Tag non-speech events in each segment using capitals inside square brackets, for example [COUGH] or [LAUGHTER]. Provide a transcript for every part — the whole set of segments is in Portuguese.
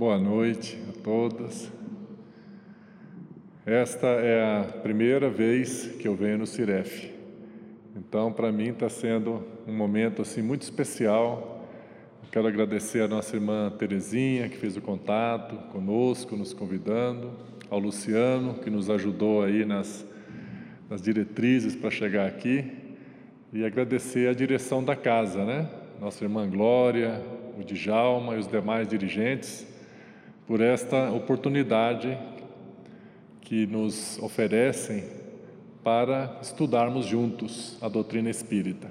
Boa noite a todas. Esta é a primeira vez que eu venho no Ciref. Então, para mim está sendo um momento assim muito especial. Quero agradecer a nossa irmã Terezinha que fez o contato conosco, nos convidando, ao Luciano que nos ajudou aí nas, nas diretrizes para chegar aqui e agradecer a direção da casa, né? Nossa irmã Glória, o Djalma e os demais dirigentes por esta oportunidade que nos oferecem para estudarmos juntos a doutrina espírita.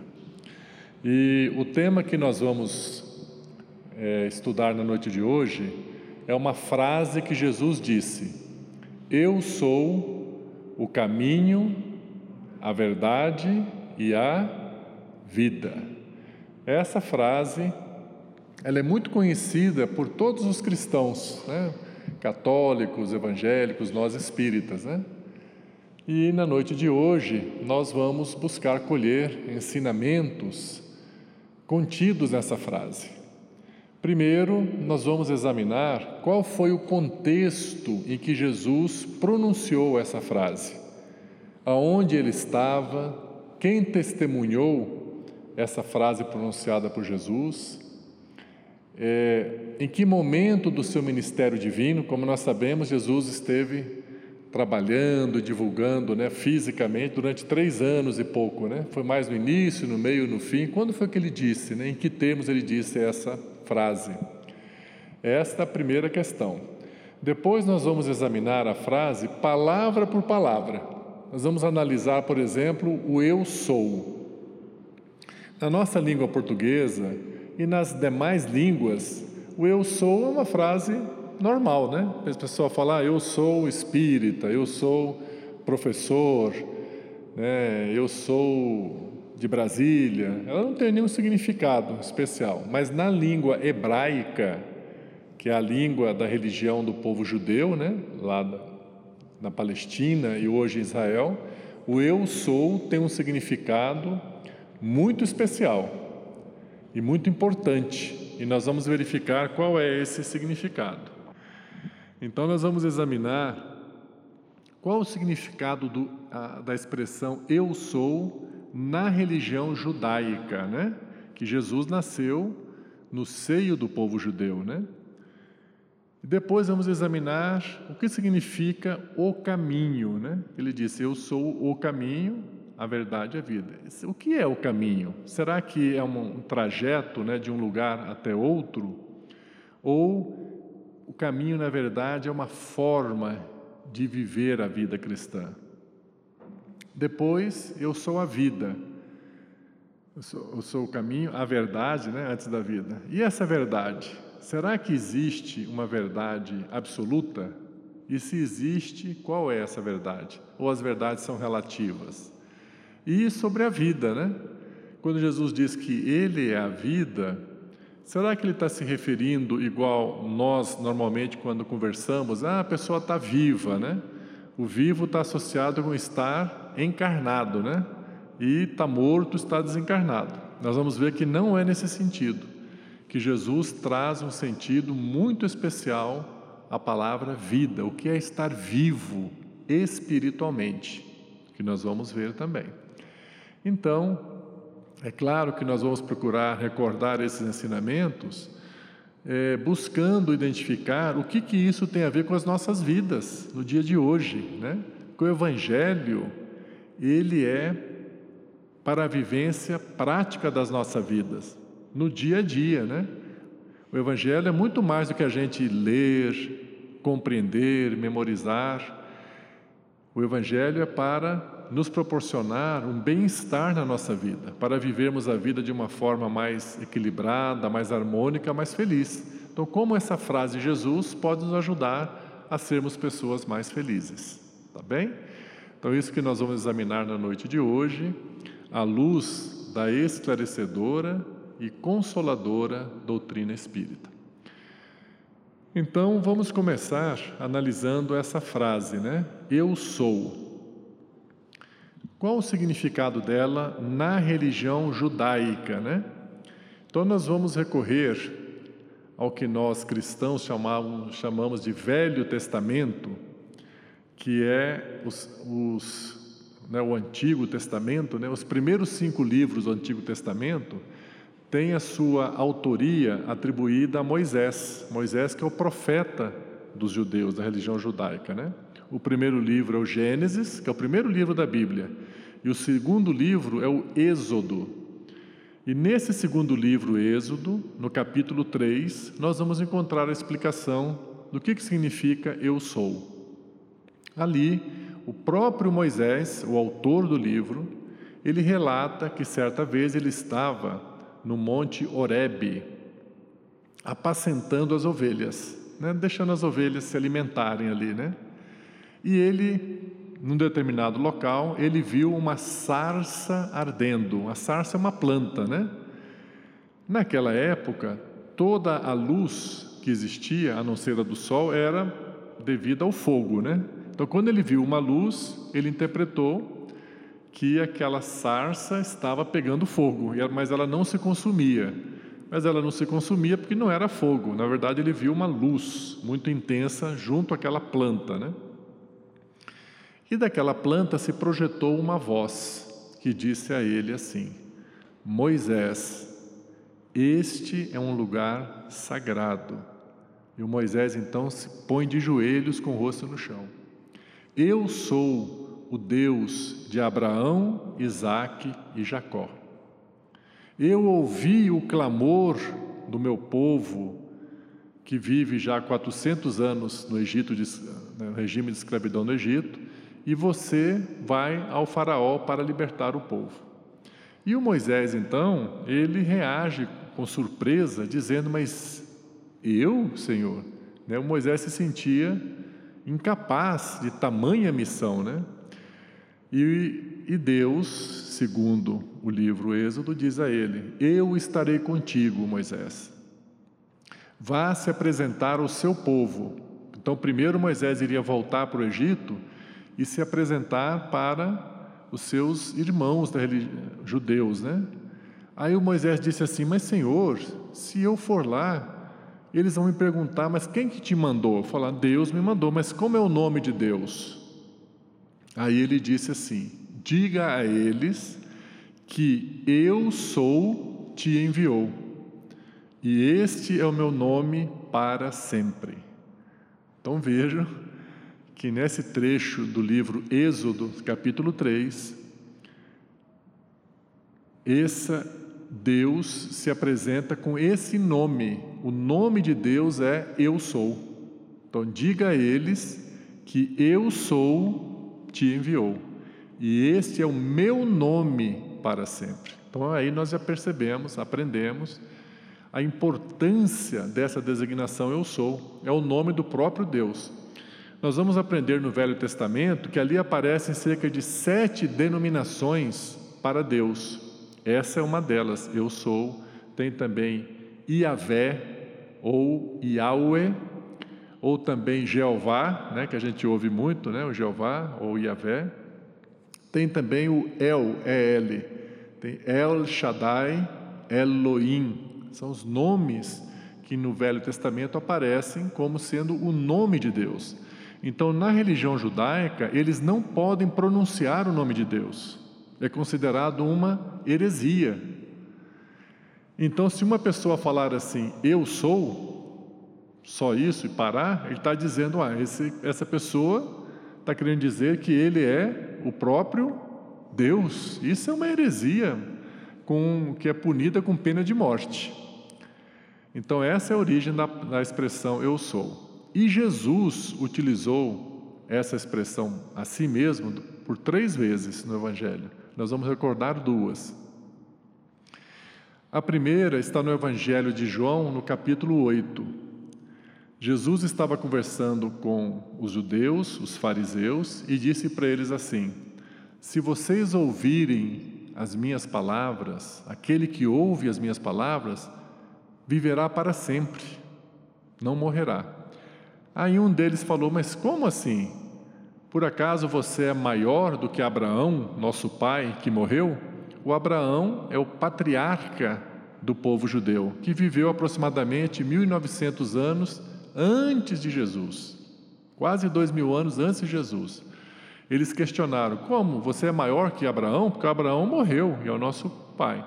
E o tema que nós vamos é, estudar na noite de hoje é uma frase que Jesus disse: Eu sou o caminho, a verdade e a vida. Essa frase ela é muito conhecida por todos os cristãos, né? católicos, evangélicos, nós espíritas. Né? E na noite de hoje nós vamos buscar colher ensinamentos contidos nessa frase. Primeiro, nós vamos examinar qual foi o contexto em que Jesus pronunciou essa frase, aonde ele estava, quem testemunhou essa frase pronunciada por Jesus é, em que momento do seu ministério divino, como nós sabemos, Jesus esteve trabalhando, divulgando né, fisicamente durante três anos e pouco. Né? Foi mais no início, no meio, no fim. Quando foi que ele disse? Né? Em que termos ele disse essa frase? Esta é a primeira questão. Depois nós vamos examinar a frase palavra por palavra. Nós vamos analisar, por exemplo, o eu sou. Na nossa língua portuguesa, e nas demais línguas, o eu sou é uma frase normal, né? A pessoa fala, ah, eu sou espírita, eu sou professor, né? eu sou de Brasília. Ela não tem nenhum significado especial. Mas na língua hebraica, que é a língua da religião do povo judeu, né? lá na Palestina e hoje em Israel, o eu sou tem um significado muito especial e muito importante, e nós vamos verificar qual é esse significado. Então, nós vamos examinar qual o significado do, a, da expressão eu sou na religião judaica, né? Que Jesus nasceu no seio do povo judeu, né? E depois vamos examinar o que significa o caminho, né? Ele disse: Eu sou o caminho, a verdade e a vida. O que é o caminho? Será que é um trajeto né, de um lugar até outro? Ou o caminho, na verdade, é uma forma de viver a vida cristã? Depois, eu sou a vida. Eu sou, eu sou o caminho, a verdade, né, antes da vida. E essa verdade? Será que existe uma verdade absoluta? E se existe, qual é essa verdade? Ou as verdades são relativas? E sobre a vida, né? Quando Jesus diz que Ele é a vida, será que Ele está se referindo igual nós normalmente quando conversamos? Ah, a pessoa está viva, né? O vivo está associado com estar encarnado, né? E está morto, está desencarnado. Nós vamos ver que não é nesse sentido, que Jesus traz um sentido muito especial à palavra vida, o que é estar vivo espiritualmente, que nós vamos ver também. Então, é claro que nós vamos procurar recordar esses ensinamentos, é, buscando identificar o que, que isso tem a ver com as nossas vidas no dia de hoje, né? Porque o Evangelho, ele é para a vivência prática das nossas vidas, no dia a dia, né? O Evangelho é muito mais do que a gente ler, compreender, memorizar. O Evangelho é para nos proporcionar um bem-estar na nossa vida, para vivermos a vida de uma forma mais equilibrada, mais harmônica, mais feliz. Então, como essa frase de Jesus pode nos ajudar a sermos pessoas mais felizes, tá bem? Então, isso que nós vamos examinar na noite de hoje, à luz da esclarecedora e consoladora doutrina espírita. Então, vamos começar analisando essa frase, né? Eu sou. Qual o significado dela na religião judaica, né? Então nós vamos recorrer ao que nós cristãos chamamos, chamamos de Velho Testamento, que é os, os, né, o Antigo Testamento, né, os primeiros cinco livros do Antigo Testamento, têm a sua autoria atribuída a Moisés. Moisés, que é o profeta dos judeus, da religião judaica. Né? O primeiro livro é o Gênesis, que é o primeiro livro da Bíblia, e o segundo livro é o Êxodo, e nesse segundo livro, Êxodo, no capítulo 3, nós vamos encontrar a explicação do que, que significa eu sou. Ali, o próprio Moisés, o autor do livro, ele relata que certa vez ele estava no monte Horebe, apacentando as ovelhas, né? deixando as ovelhas se alimentarem ali, né? E ele num determinado local, ele viu uma sarça ardendo. A sarça é uma planta, né? Naquela época, toda a luz que existia, a não ser a do sol, era devida ao fogo, né? Então, quando ele viu uma luz, ele interpretou que aquela sarça estava pegando fogo, mas ela não se consumia. Mas ela não se consumia porque não era fogo. Na verdade, ele viu uma luz muito intensa junto àquela planta, né? E daquela planta se projetou uma voz que disse a ele assim: Moisés, este é um lugar sagrado. E o Moisés então se põe de joelhos com o rosto no chão. Eu sou o Deus de Abraão, Isaque e Jacó. Eu ouvi o clamor do meu povo que vive já há 400 anos no Egito, no regime de escravidão no Egito, e você vai ao Faraó para libertar o povo. E o Moisés, então, ele reage com surpresa, dizendo: Mas eu, Senhor? Né? O Moisés se sentia incapaz de tamanha missão, né? E, e Deus, segundo o livro Êxodo, diz a ele: Eu estarei contigo, Moisés. Vá se apresentar ao seu povo. Então, primeiro Moisés iria voltar para o Egito e se apresentar para os seus irmãos da judeus, né? Aí o Moisés disse assim: Mas Senhor, se eu for lá, eles vão me perguntar: Mas quem que te mandou? Falar: Deus me mandou. Mas como é o nome de Deus? Aí ele disse assim: Diga a eles que eu sou te enviou, e este é o meu nome para sempre. Então vejam que nesse trecho do livro Êxodo, capítulo 3, essa Deus se apresenta com esse nome. O nome de Deus é Eu sou. Então diga a eles que Eu sou te enviou. E este é o meu nome para sempre. Então aí nós já percebemos, aprendemos a importância dessa designação Eu sou. É o nome do próprio Deus. Nós vamos aprender no Velho Testamento que ali aparecem cerca de sete denominações para Deus. Essa é uma delas. Eu sou. Tem também Iavé ou Yahweh, ou também Jeová, né, que a gente ouve muito, né, o Jeová ou Iavé. Tem também o El, E-L. Tem El Shaddai, Elohim. São os nomes que no Velho Testamento aparecem como sendo o nome de Deus. Então, na religião judaica, eles não podem pronunciar o nome de Deus. É considerado uma heresia. Então, se uma pessoa falar assim, eu sou, só isso e parar, ele está dizendo, ah, esse, essa pessoa está querendo dizer que ele é o próprio Deus. Isso é uma heresia com, que é punida com pena de morte. Então, essa é a origem da, da expressão eu sou. E Jesus utilizou essa expressão a si mesmo por três vezes no Evangelho. Nós vamos recordar duas. A primeira está no Evangelho de João, no capítulo 8. Jesus estava conversando com os judeus, os fariseus, e disse para eles assim: Se vocês ouvirem as minhas palavras, aquele que ouve as minhas palavras, viverá para sempre, não morrerá. Aí um deles falou: Mas como assim? Por acaso você é maior do que Abraão, nosso pai, que morreu? O Abraão é o patriarca do povo judeu, que viveu aproximadamente 1900 anos antes de Jesus, quase dois mil anos antes de Jesus. Eles questionaram: como você é maior que Abraão? Porque Abraão morreu e é o nosso pai.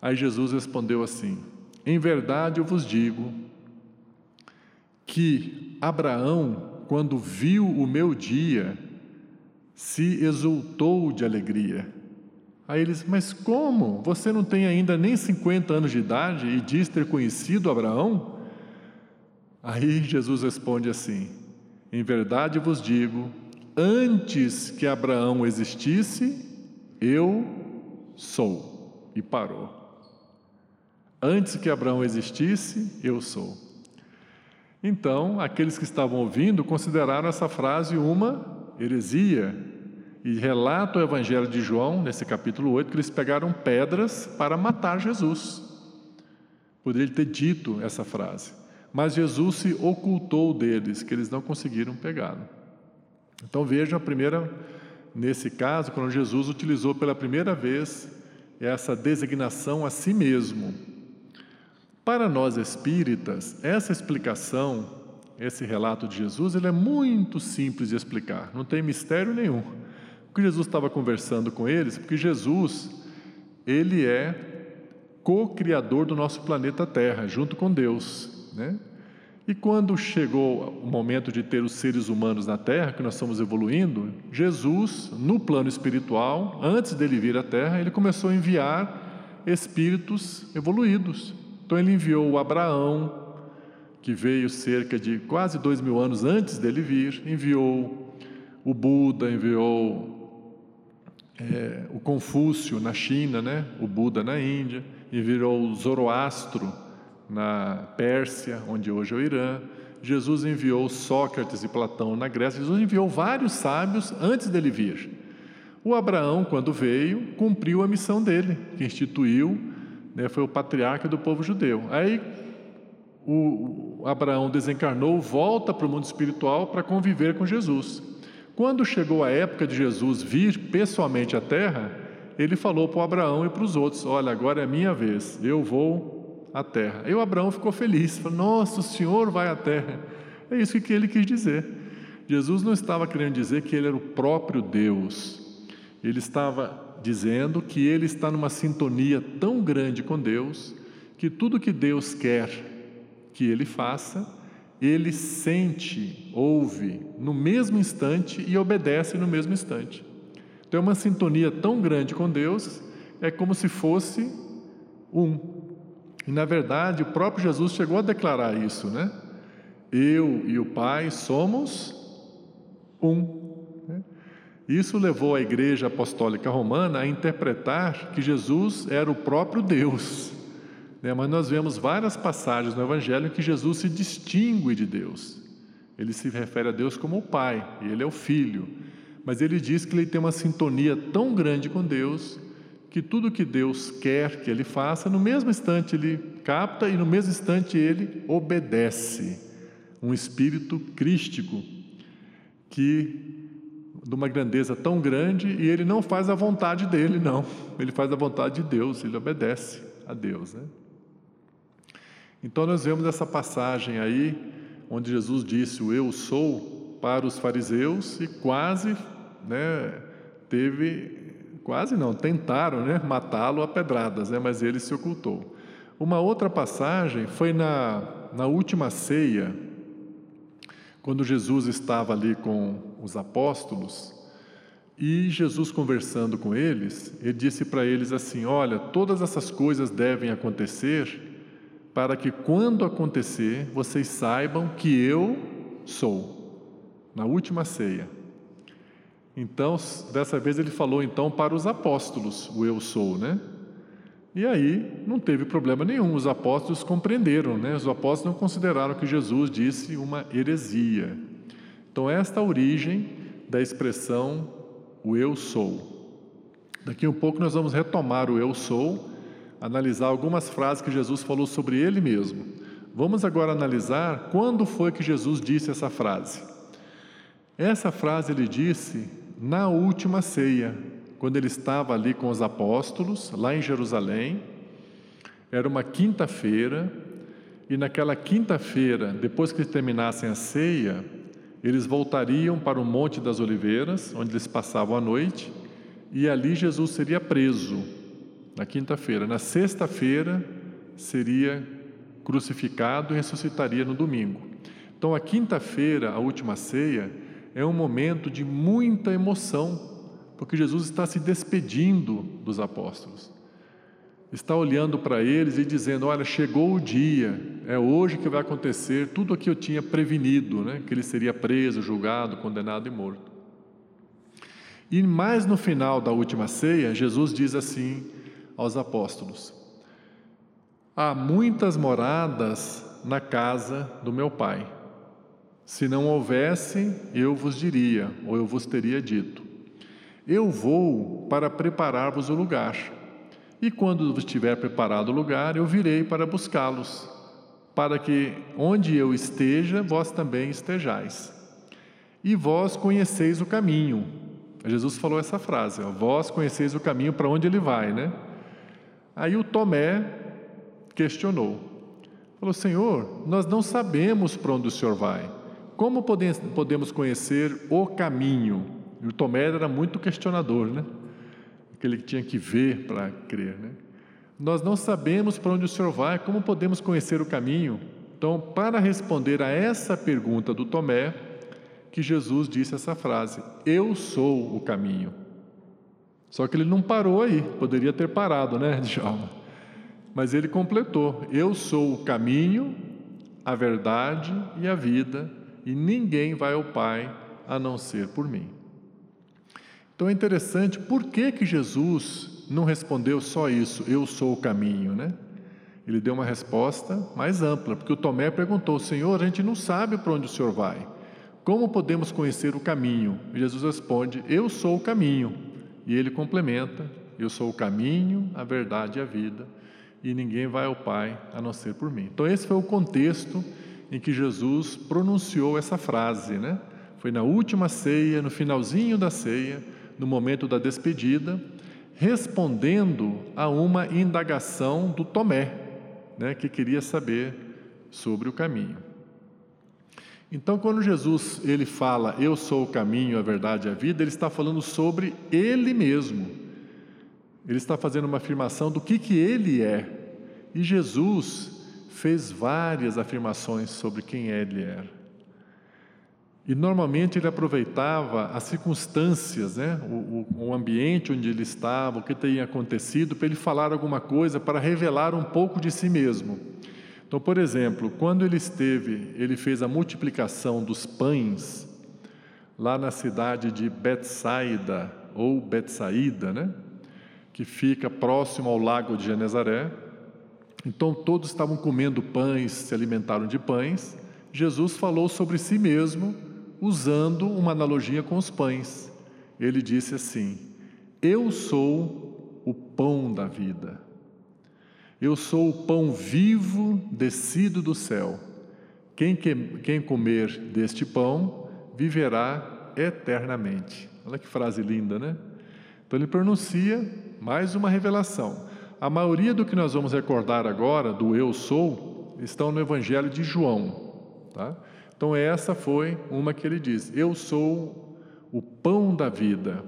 Aí Jesus respondeu assim: Em verdade eu vos digo que Abraão, quando viu o meu dia, se exultou de alegria. Aí eles, mas como? Você não tem ainda nem 50 anos de idade e diz ter conhecido Abraão? Aí Jesus responde assim: Em verdade vos digo, antes que Abraão existisse, eu sou. E parou. Antes que Abraão existisse, eu sou. Então, aqueles que estavam ouvindo consideraram essa frase uma heresia e relata o Evangelho de João, nesse capítulo 8, que eles pegaram pedras para matar Jesus. Poderia ter dito essa frase, mas Jesus se ocultou deles, que eles não conseguiram pegá-lo. Então vejam a primeira, nesse caso, quando Jesus utilizou pela primeira vez essa designação a si mesmo. Para nós espíritas, essa explicação, esse relato de Jesus, ele é muito simples de explicar, não tem mistério nenhum que Jesus estava conversando com eles? Porque Jesus, ele é co-criador do nosso planeta Terra, junto com Deus, né? E quando chegou o momento de ter os seres humanos na Terra, que nós estamos evoluindo, Jesus, no plano espiritual, antes dele vir à Terra, ele começou a enviar espíritos evoluídos. Então ele enviou o Abraão, que veio cerca de quase dois mil anos antes dele vir, enviou o Buda, enviou é, o Confúcio na China, né? o Buda na Índia, e virou o Zoroastro na Pérsia, onde hoje é o Irã. Jesus enviou Sócrates e Platão na Grécia. Jesus enviou vários sábios antes dele vir. O Abraão, quando veio, cumpriu a missão dele, que instituiu, né, foi o patriarca do povo judeu. Aí o Abraão desencarnou, volta para o mundo espiritual para conviver com Jesus. Quando chegou a época de Jesus vir pessoalmente à terra, ele falou para o Abraão e para os outros: Olha, agora é minha vez, eu vou à terra. E o Abraão ficou feliz, falou: Nossa, o senhor vai à terra. É isso que ele quis dizer. Jesus não estava querendo dizer que ele era o próprio Deus, ele estava dizendo que ele está numa sintonia tão grande com Deus que tudo que Deus quer que ele faça, ele sente, ouve no mesmo instante e obedece no mesmo instante. Então, é uma sintonia tão grande com Deus, é como se fosse um. E, na verdade, o próprio Jesus chegou a declarar isso, né? Eu e o Pai somos um. Isso levou a Igreja Apostólica Romana a interpretar que Jesus era o próprio Deus. Né? Mas nós vemos várias passagens no Evangelho que Jesus se distingue de Deus. Ele se refere a Deus como o Pai, e ele é o Filho. Mas ele diz que ele tem uma sintonia tão grande com Deus que tudo que Deus quer que ele faça, no mesmo instante ele capta e no mesmo instante ele obedece. Um espírito crístico que de uma grandeza tão grande e ele não faz a vontade dele, não. Ele faz a vontade de Deus, ele obedece a Deus, né? Então nós vemos essa passagem aí, onde Jesus disse o eu sou para os fariseus e quase, né, teve, quase não, tentaram, né, matá-lo a pedradas, né, mas ele se ocultou. Uma outra passagem foi na, na última ceia, quando Jesus estava ali com os apóstolos, e Jesus conversando com eles, ele disse para eles assim: Olha, todas essas coisas devem acontecer para que quando acontecer, vocês saibam que eu sou. Na última ceia. Então, dessa vez ele falou então para os apóstolos, o eu sou, né? E aí não teve problema nenhum, os apóstolos compreenderam, né? Os apóstolos não consideraram que Jesus disse uma heresia. Então, esta é a origem da expressão o eu sou. Daqui a um pouco nós vamos retomar o eu sou analisar algumas frases que Jesus falou sobre ele mesmo. Vamos agora analisar quando foi que Jesus disse essa frase. Essa frase ele disse na última ceia, quando ele estava ali com os apóstolos, lá em Jerusalém, Era uma quinta-feira, e naquela quinta-feira, depois que terminassem a ceia, eles voltariam para o Monte das Oliveiras, onde eles passavam a noite, e ali Jesus seria preso, na quinta-feira. Na sexta-feira, seria crucificado e ressuscitaria no domingo. Então, a quinta-feira, a última ceia, é um momento de muita emoção, porque Jesus está se despedindo dos apóstolos. Está olhando para eles e dizendo: Olha, chegou o dia, é hoje que vai acontecer tudo o que eu tinha prevenido, né? que ele seria preso, julgado, condenado e morto. E mais no final da última ceia, Jesus diz assim aos apóstolos: Há muitas moradas na casa do meu Pai. Se não houvesse, eu vos diria, ou eu vos teria dito: Eu vou para preparar-vos o lugar. E quando vos tiver preparado o lugar, eu virei para buscá-los, para que onde eu esteja, vós também estejais. E vós conheceis o caminho. Jesus falou essa frase: ó, Vós conheceis o caminho para onde ele vai, né? Aí o Tomé questionou. Falou: Senhor, nós não sabemos para onde o Senhor vai. Como podemos conhecer o caminho? E o Tomé era muito questionador, né? Aquele que tinha que ver para crer, né? Nós não sabemos para onde o Senhor vai, como podemos conhecer o caminho? Então, para responder a essa pergunta do Tomé, que Jesus disse essa frase: Eu sou o caminho. Só que ele não parou aí, poderia ter parado, né, Djalma? Mas ele completou: Eu sou o caminho, a verdade e a vida e ninguém vai ao Pai a não ser por mim. Então é interessante, por que, que Jesus não respondeu só isso, eu sou o caminho, né? Ele deu uma resposta mais ampla, porque o Tomé perguntou: Senhor, a gente não sabe para onde o Senhor vai. Como podemos conhecer o caminho? E Jesus responde: Eu sou o caminho. E ele complementa: Eu sou o caminho, a verdade e a vida, e ninguém vai ao Pai a não ser por mim. Então, esse foi o contexto em que Jesus pronunciou essa frase, né? Foi na última ceia, no finalzinho da ceia, no momento da despedida, respondendo a uma indagação do Tomé, né, que queria saber sobre o caminho. Então, quando Jesus ele fala, eu sou o caminho, a verdade e a vida, ele está falando sobre ele mesmo. Ele está fazendo uma afirmação do que, que ele é. E Jesus fez várias afirmações sobre quem ele era. E normalmente ele aproveitava as circunstâncias, né? o, o, o ambiente onde ele estava, o que tinha acontecido, para ele falar alguma coisa, para revelar um pouco de si mesmo. Então, por exemplo, quando ele esteve, ele fez a multiplicação dos pães lá na cidade de Betsaida, ou Betsaída, né? que fica próximo ao lago de Genezaré. Então todos estavam comendo pães, se alimentaram de pães. Jesus falou sobre si mesmo, usando uma analogia com os pães. Ele disse assim: Eu sou o pão da vida. Eu sou o pão vivo descido do céu. Quem, quem comer deste pão viverá eternamente. Olha que frase linda, né? Então ele pronuncia mais uma revelação. A maioria do que nós vamos recordar agora, do eu sou, estão no Evangelho de João. Tá? Então, essa foi uma que ele diz: Eu sou o pão da vida,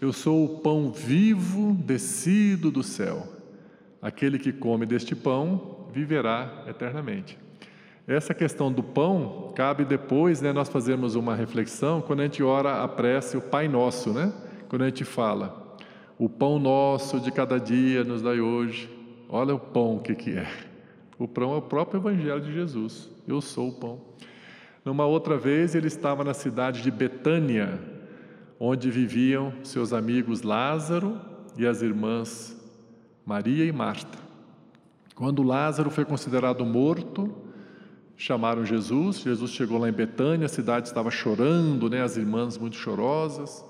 eu sou o pão vivo descido do céu. Aquele que come deste pão viverá eternamente. Essa questão do pão cabe depois, né, nós fazermos uma reflexão quando a gente ora a prece, o Pai Nosso, né? Quando a gente fala, o pão nosso de cada dia nos dai hoje. Olha o pão o que, que é. O pão é o próprio Evangelho de Jesus. Eu sou o pão. Numa outra vez, ele estava na cidade de Betânia, onde viviam seus amigos Lázaro e as irmãs Maria e Marta. Quando Lázaro foi considerado morto, chamaram Jesus. Jesus chegou lá em Betânia, a cidade estava chorando, né? as irmãs muito chorosas.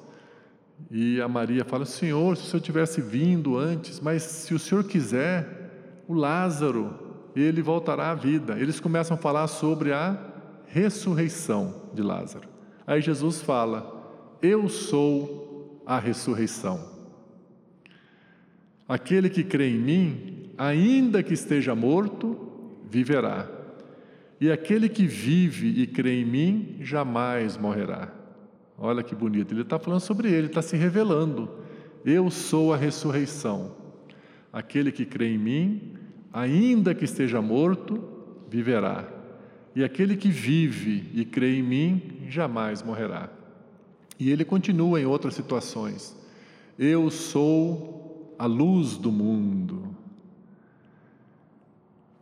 E a Maria fala: Senhor, se o senhor tivesse vindo antes, mas se o senhor quiser, o Lázaro, ele voltará à vida. Eles começam a falar sobre a ressurreição de Lázaro. Aí Jesus fala: Eu sou a ressurreição. Aquele que crê em mim, ainda que esteja morto, viverá. E aquele que vive e crê em mim jamais morrerá. Olha que bonito, ele está falando sobre ele, está se revelando. Eu sou a ressurreição. Aquele que crê em mim, ainda que esteja morto, viverá. E aquele que vive e crê em mim, jamais morrerá. E ele continua em outras situações. Eu sou a luz do mundo.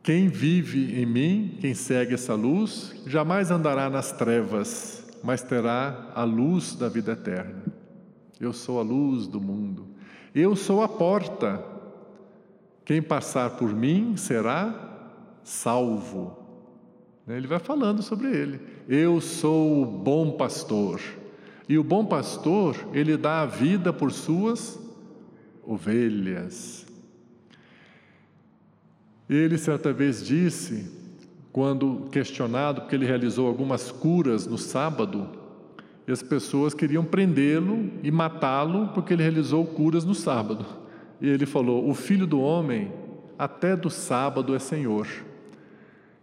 Quem vive em mim, quem segue essa luz, jamais andará nas trevas, mas terá a luz da vida eterna. Eu sou a luz do mundo. Eu sou a porta. Quem passar por mim será salvo. Ele vai falando sobre ele. Eu sou o bom pastor. E o bom pastor, ele dá a vida por suas ovelhas. Ele certa vez disse, quando questionado, porque ele realizou algumas curas no sábado, e as pessoas queriam prendê-lo e matá-lo porque ele realizou curas no sábado. E ele falou: O filho do homem, até do sábado é senhor.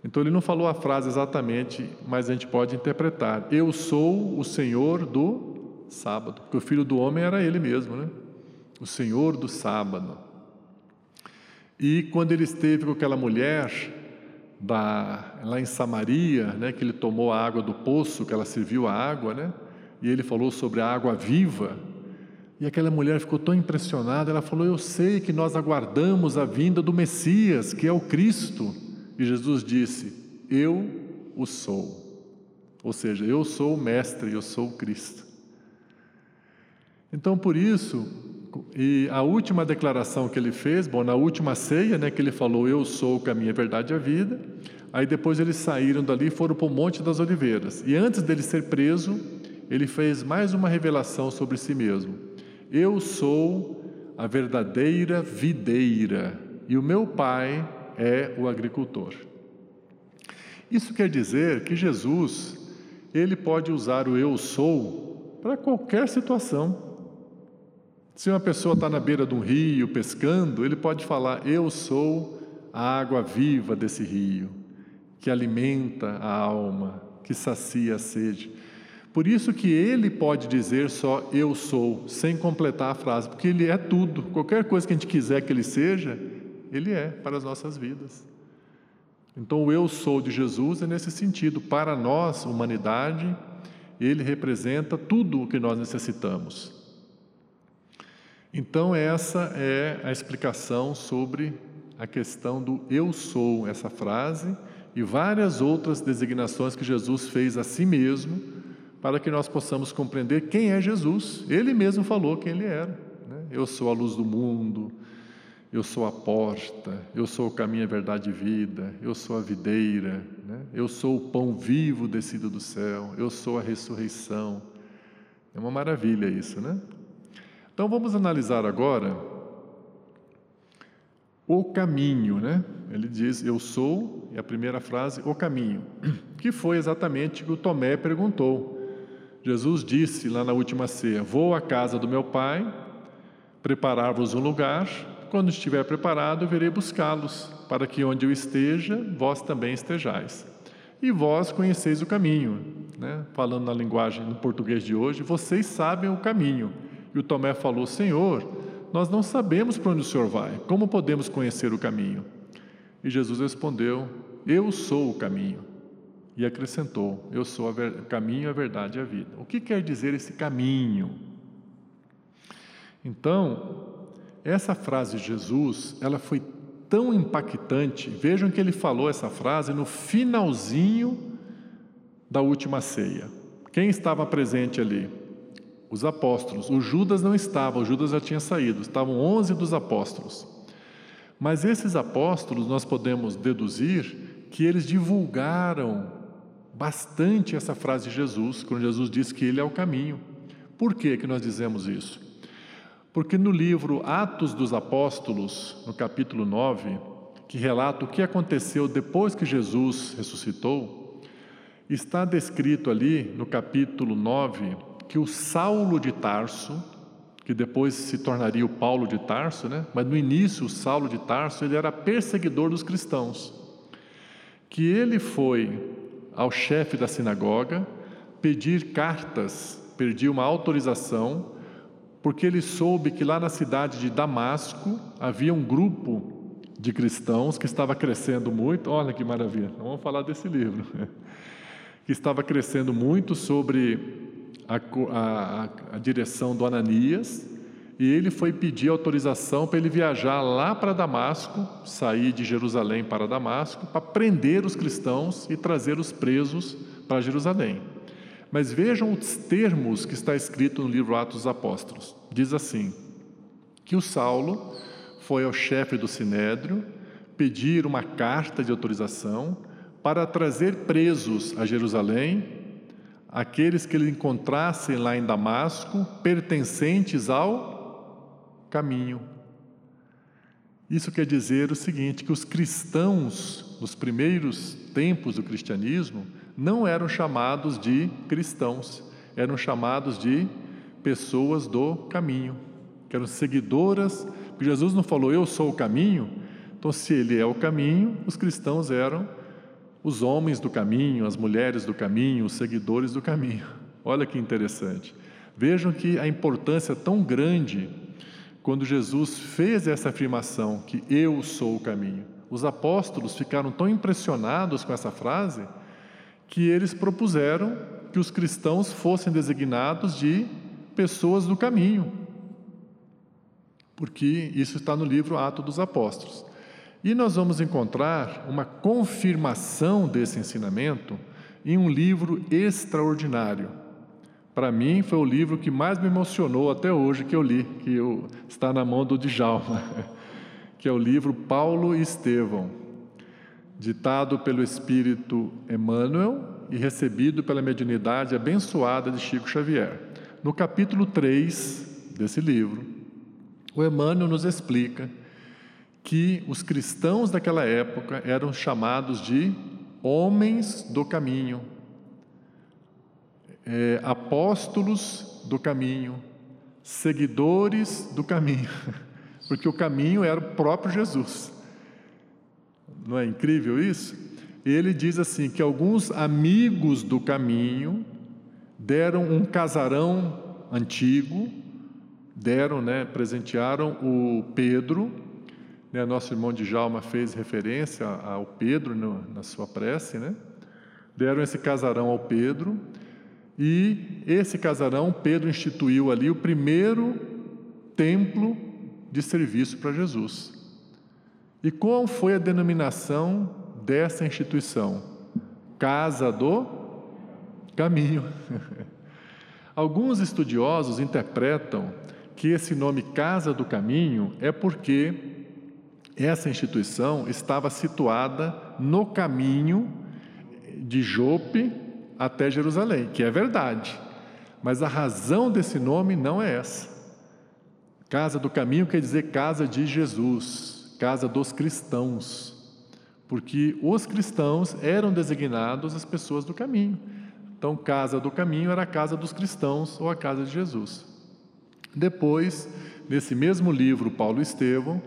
Então ele não falou a frase exatamente, mas a gente pode interpretar: Eu sou o senhor do sábado. Porque o filho do homem era ele mesmo, né? O senhor do sábado. E quando ele esteve com aquela mulher da, lá em Samaria, né, que ele tomou a água do poço, que ela serviu a água, né, e ele falou sobre a água viva, e aquela mulher ficou tão impressionada, ela falou: Eu sei que nós aguardamos a vinda do Messias, que é o Cristo. E Jesus disse: Eu o sou. Ou seja, eu sou o Mestre, eu sou o Cristo. Então, por isso, e a última declaração que ele fez, bom, na última ceia, né, que ele falou: Eu sou o caminho, a verdade e a vida. Aí depois eles saíram dali e foram para o Monte das Oliveiras. E antes dele ser preso, ele fez mais uma revelação sobre si mesmo: Eu sou a verdadeira videira e o meu pai é o agricultor. Isso quer dizer que Jesus, ele pode usar o eu sou para qualquer situação. Se uma pessoa está na beira de um rio pescando, ele pode falar: Eu sou a água viva desse rio, que alimenta a alma, que sacia a sede. Por isso que ele pode dizer só eu sou, sem completar a frase, porque ele é tudo. Qualquer coisa que a gente quiser que ele seja, ele é para as nossas vidas. Então, o eu sou de Jesus é nesse sentido. Para nós, humanidade, ele representa tudo o que nós necessitamos. Então, essa é a explicação sobre a questão do eu sou, essa frase, e várias outras designações que Jesus fez a si mesmo, para que nós possamos compreender quem é Jesus. Ele mesmo falou quem ele era. Né? Eu sou a luz do mundo, eu sou a porta, eu sou o caminho, a verdade e vida, eu sou a videira, né? eu sou o pão vivo descido do céu, eu sou a ressurreição. É uma maravilha isso, né? Então vamos analisar agora o caminho, né? Ele diz: Eu sou, é a primeira frase, o caminho, [CLEARS THROAT] que foi exatamente o que o Tomé perguntou. Jesus disse lá na última ceia: Vou à casa do meu pai, preparar-vos um lugar, quando estiver preparado, virei buscá-los, para que onde eu esteja, vós também estejais. E vós conheceis o caminho, né? falando na linguagem no português de hoje, vocês sabem o caminho. E o Tomé falou: Senhor, nós não sabemos para onde o Senhor vai, como podemos conhecer o caminho? E Jesus respondeu: Eu sou o caminho. E acrescentou: Eu sou o caminho, a verdade e a vida. O que quer dizer esse caminho? Então, essa frase de Jesus, ela foi tão impactante. Vejam que ele falou essa frase no finalzinho da última ceia. Quem estava presente ali? os apóstolos. O Judas não estava, o Judas já tinha saído, estavam 11 dos apóstolos. Mas esses apóstolos, nós podemos deduzir que eles divulgaram bastante essa frase de Jesus, quando Jesus diz que ele é o caminho. Por que, que nós dizemos isso? Porque no livro Atos dos Apóstolos, no capítulo 9, que relata o que aconteceu depois que Jesus ressuscitou, está descrito ali no capítulo 9 que o Saulo de Tarso, que depois se tornaria o Paulo de Tarso, né? Mas no início, o Saulo de Tarso, ele era perseguidor dos cristãos. Que ele foi ao chefe da sinagoga pedir cartas, pedir uma autorização, porque ele soube que lá na cidade de Damasco havia um grupo de cristãos que estava crescendo muito. Olha que maravilha, vamos falar desse livro. [LAUGHS] que estava crescendo muito sobre a, a, a direção do Ananias, e ele foi pedir autorização para ele viajar lá para Damasco, sair de Jerusalém para Damasco, para prender os cristãos e trazer os presos para Jerusalém. Mas vejam os termos que está escrito no livro Atos dos Apóstolos. Diz assim: que o Saulo foi ao chefe do sinédrio pedir uma carta de autorização para trazer presos a Jerusalém aqueles que ele encontrasse lá em Damasco pertencentes ao caminho. Isso quer dizer o seguinte: que os cristãos, nos primeiros tempos do cristianismo, não eram chamados de cristãos, eram chamados de pessoas do caminho, que eram seguidoras, porque Jesus não falou eu sou o caminho, então se ele é o caminho, os cristãos eram os homens do caminho, as mulheres do caminho, os seguidores do caminho. [LAUGHS] Olha que interessante. Vejam que a importância tão grande quando Jesus fez essa afirmação, que eu sou o caminho, os apóstolos ficaram tão impressionados com essa frase que eles propuseram que os cristãos fossem designados de pessoas do caminho, porque isso está no livro Atos dos Apóstolos. E nós vamos encontrar uma confirmação desse ensinamento em um livro extraordinário, para mim, foi o livro que mais me emocionou até hoje que eu li, que eu, está na mão do Djalma, [LAUGHS] que é o livro Paulo e Estevão, ditado pelo Espírito Emmanuel e recebido pela mediunidade abençoada de Chico Xavier. No capítulo 3 desse livro, o Emmanuel nos explica que os cristãos daquela época eram chamados de homens do caminho, é, apóstolos do caminho, seguidores do caminho, [LAUGHS] porque o caminho era o próprio Jesus. Não é incrível isso? Ele diz assim: que alguns amigos do caminho deram um casarão antigo, deram, né, presentearam o Pedro, né, nosso irmão de Jalma fez referência ao Pedro no, na sua prece, né? Deram esse casarão ao Pedro e esse casarão, Pedro instituiu ali o primeiro templo de serviço para Jesus. E qual foi a denominação dessa instituição? Casa do Caminho. [LAUGHS] Alguns estudiosos interpretam que esse nome Casa do Caminho é porque essa instituição estava situada no caminho de Jope até Jerusalém, que é verdade. Mas a razão desse nome não é essa. Casa do caminho quer dizer casa de Jesus, casa dos cristãos, porque os cristãos eram designados as pessoas do caminho. Então, casa do caminho era a casa dos cristãos ou a casa de Jesus. Depois, nesse mesmo livro, Paulo Estevão,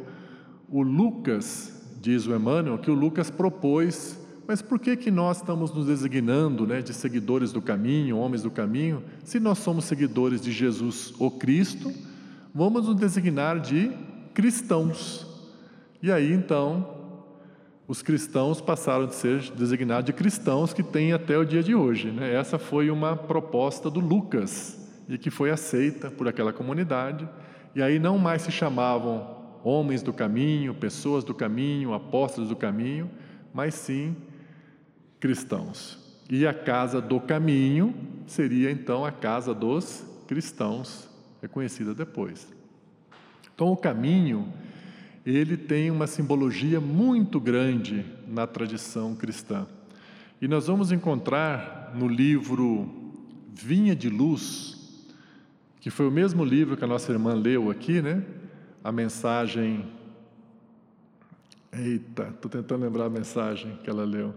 o Lucas, diz o Emmanuel, que o Lucas propôs mas por que, que nós estamos nos designando né, de seguidores do caminho, homens do caminho, se nós somos seguidores de Jesus, o Cristo, vamos nos designar de cristãos. E aí então, os cristãos passaram de ser designados de cristãos que têm até o dia de hoje. Né? Essa foi uma proposta do Lucas e que foi aceita por aquela comunidade. E aí não mais se chamavam homens do caminho, pessoas do caminho, apóstolos do caminho, mas sim cristãos. E a casa do caminho seria então a casa dos cristãos, reconhecida depois. Então o caminho, ele tem uma simbologia muito grande na tradição cristã. E nós vamos encontrar no livro Vinha de Luz, que foi o mesmo livro que a nossa irmã leu aqui, né? A mensagem. Eita, estou tentando lembrar a mensagem que ela leu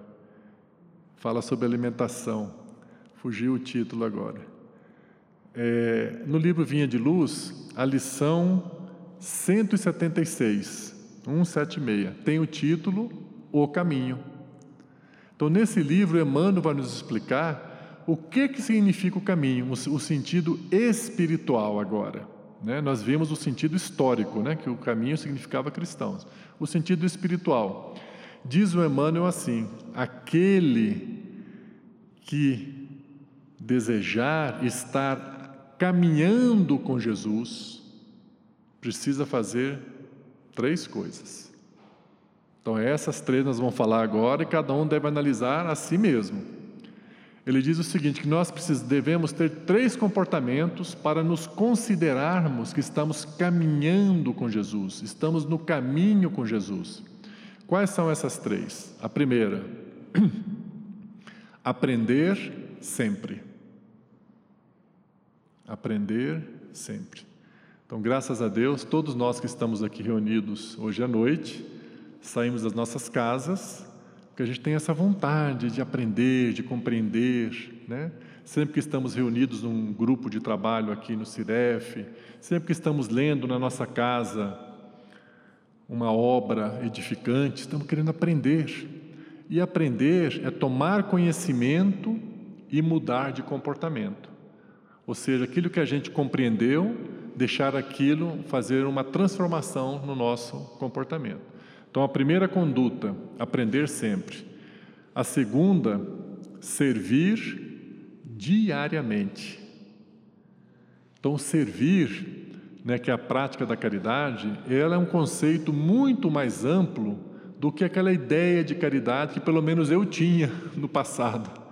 fala sobre alimentação. Fugiu o título agora. é, no livro Vinha de Luz, a lição 176, 176, tem o título O Caminho. Então, nesse livro, Emmanuel vai nos explicar o que, que significa o caminho, o sentido espiritual agora. Né? Nós vimos o sentido histórico, né? que o caminho significava cristãos. O sentido espiritual. Diz o Emmanuel assim: aquele que desejar estar caminhando com Jesus precisa fazer três coisas. Então, essas três nós vamos falar agora e cada um deve analisar a si mesmo. Ele diz o seguinte: que nós devemos ter três comportamentos para nos considerarmos que estamos caminhando com Jesus, estamos no caminho com Jesus. Quais são essas três? A primeira, [CLEARS THROAT] aprender sempre. Aprender sempre. Então, graças a Deus, todos nós que estamos aqui reunidos hoje à noite, saímos das nossas casas porque a gente tem essa vontade de aprender, de compreender, né? Sempre que estamos reunidos num grupo de trabalho aqui no Ciref, sempre que estamos lendo na nossa casa uma obra edificante, estamos querendo aprender. E aprender é tomar conhecimento e mudar de comportamento. Ou seja, aquilo que a gente compreendeu, deixar aquilo fazer uma transformação no nosso comportamento. Então, a primeira conduta, aprender sempre. A segunda, servir diariamente. Então, servir, né, que é a prática da caridade, ela é um conceito muito mais amplo do que aquela ideia de caridade que pelo menos eu tinha no passado.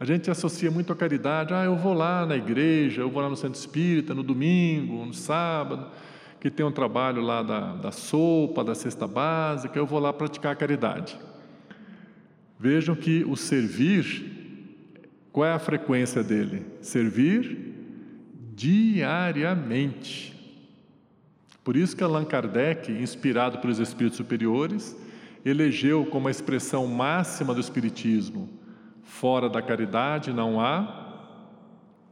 A gente associa muito a caridade, ah, eu vou lá na igreja, eu vou lá no centro espírita no domingo, no sábado que tem um trabalho lá da, da sopa, da cesta básica, eu vou lá praticar a caridade. Vejam que o servir, qual é a frequência dele? Servir diariamente. Por isso que Allan Kardec, inspirado pelos espíritos superiores, elegeu como a expressão máxima do espiritismo: fora da caridade não há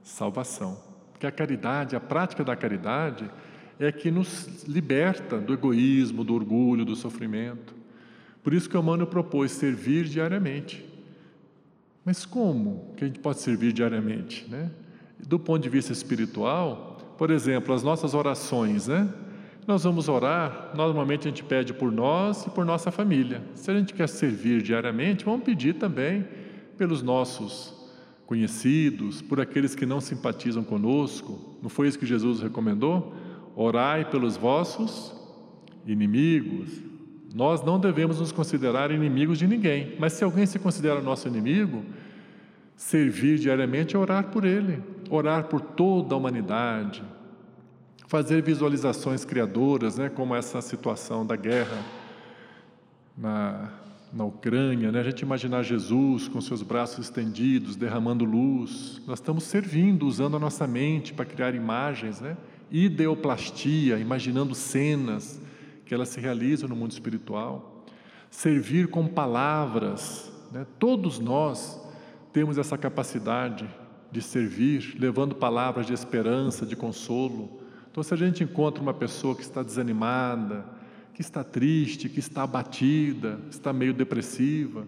salvação. Porque a caridade, a prática da caridade, é que nos liberta do egoísmo, do orgulho, do sofrimento. Por isso que o Emmanuel propôs servir diariamente. Mas como que a gente pode servir diariamente? Né? Do ponto de vista espiritual, por exemplo, as nossas orações, né? Nós vamos orar, normalmente a gente pede por nós e por nossa família. Se a gente quer servir diariamente, vamos pedir também pelos nossos conhecidos, por aqueles que não simpatizam conosco. Não foi isso que Jesus recomendou? Orai pelos vossos inimigos. Nós não devemos nos considerar inimigos de ninguém, mas se alguém se considera nosso inimigo, servir diariamente é orar por ele, orar por toda a humanidade, fazer visualizações criadoras, né, como essa situação da guerra na, na Ucrânia, né? a gente imaginar Jesus com seus braços estendidos, derramando luz. Nós estamos servindo, usando a nossa mente para criar imagens, né? ideoplastia, imaginando cenas que elas se realizam no mundo espiritual, servir com palavras, né? todos nós temos essa capacidade de servir, levando palavras de esperança, de consolo. Então, se a gente encontra uma pessoa que está desanimada, que está triste, que está abatida, está meio depressiva,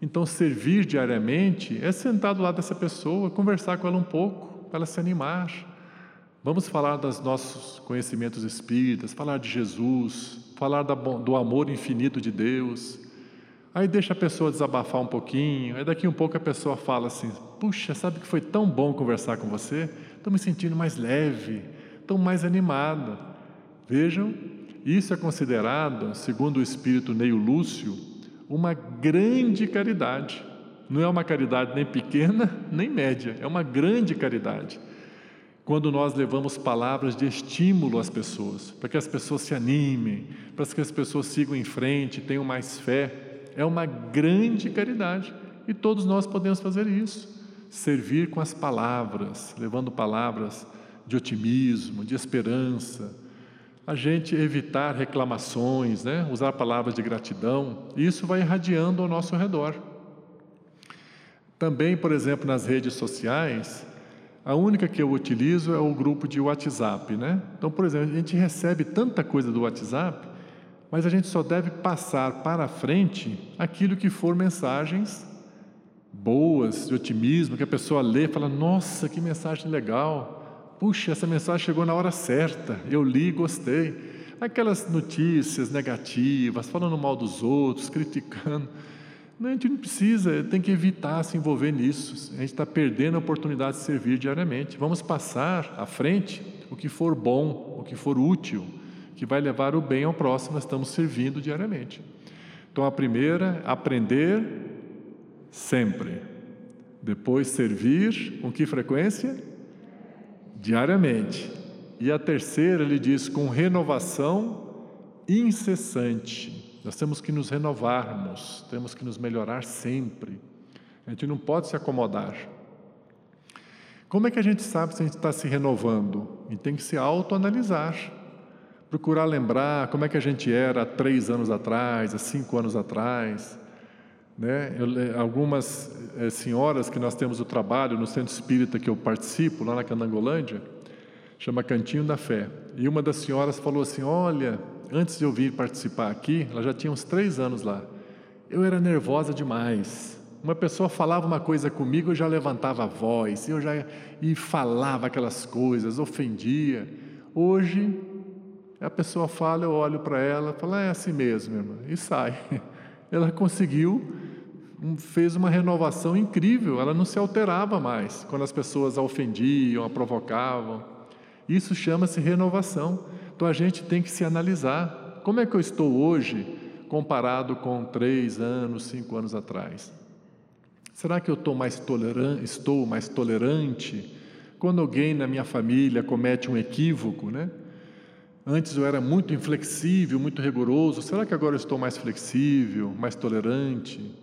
então servir diariamente é sentar do lado dessa pessoa, conversar com ela um pouco, para ela se animar Vamos falar dos nossos conhecimentos espíritas, falar de Jesus, falar do amor infinito de Deus. Aí deixa a pessoa desabafar um pouquinho, aí daqui um pouco a pessoa fala assim: Puxa, sabe que foi tão bom conversar com você? Estou me sentindo mais leve, estou mais animado. Vejam, isso é considerado, segundo o espírito Neio Lúcio, uma grande caridade. Não é uma caridade nem pequena nem média, é uma grande caridade quando nós levamos palavras de estímulo às pessoas, para que as pessoas se animem, para que as pessoas sigam em frente, tenham mais fé, é uma grande caridade e todos nós podemos fazer isso. Servir com as palavras, levando palavras de otimismo, de esperança, a gente evitar reclamações, né? usar palavras de gratidão, isso vai irradiando ao nosso redor. Também, por exemplo, nas redes sociais, A única que eu utilizo é o grupo de WhatsApp, né? Então, por exemplo, a gente recebe tanta coisa do WhatsApp, mas a gente só deve passar para frente aquilo que for mensagens boas, de otimismo, que a pessoa lê e fala: Nossa, que mensagem legal! Puxa, essa mensagem chegou na hora certa, eu li gostei. Aquelas notícias negativas, falando mal dos outros, criticando. A gente não precisa, tem que evitar se envolver nisso. A gente está perdendo a oportunidade de servir diariamente. Vamos passar à frente o que for bom, o que for útil, que vai levar o bem ao próximo, estamos servindo diariamente. Então, a primeira, aprender sempre. Depois, servir com que frequência? Diariamente. E a terceira, ele diz, com renovação incessante. Nós temos que nos renovarmos, temos que nos melhorar sempre. A gente não pode se acomodar. Como é que a gente sabe se a gente está se renovando? Gente tem que se autoanalisar. Procurar lembrar como é que a gente era há três anos atrás, há cinco anos atrás. Né? Eu, algumas é, senhoras que nós temos o trabalho no centro espírita que eu participo, lá na Canangolândia, chama Cantinho da Fé. E uma das senhoras falou assim: Olha, antes de eu vir participar aqui, ela já tinha uns três anos lá. Eu era nervosa demais. Uma pessoa falava uma coisa comigo, eu já levantava a voz, eu já e falava aquelas coisas, ofendia. Hoje, a pessoa fala, eu olho para ela, falo, é assim mesmo, irmã, e sai. [LAUGHS] Ela conseguiu, fez uma renovação incrível, ela não se alterava mais quando as pessoas a ofendiam, a provocavam. Isso chama-se renovação. Então a gente tem que se analisar. Como é que eu estou hoje comparado com três anos, cinco anos atrás? Será que eu estou mais tolerante, estou mais tolerante? Quando alguém na minha família comete um equívoco, né? Antes eu era muito inflexível, muito rigoroso. Será que agora eu estou mais flexível, mais tolerante,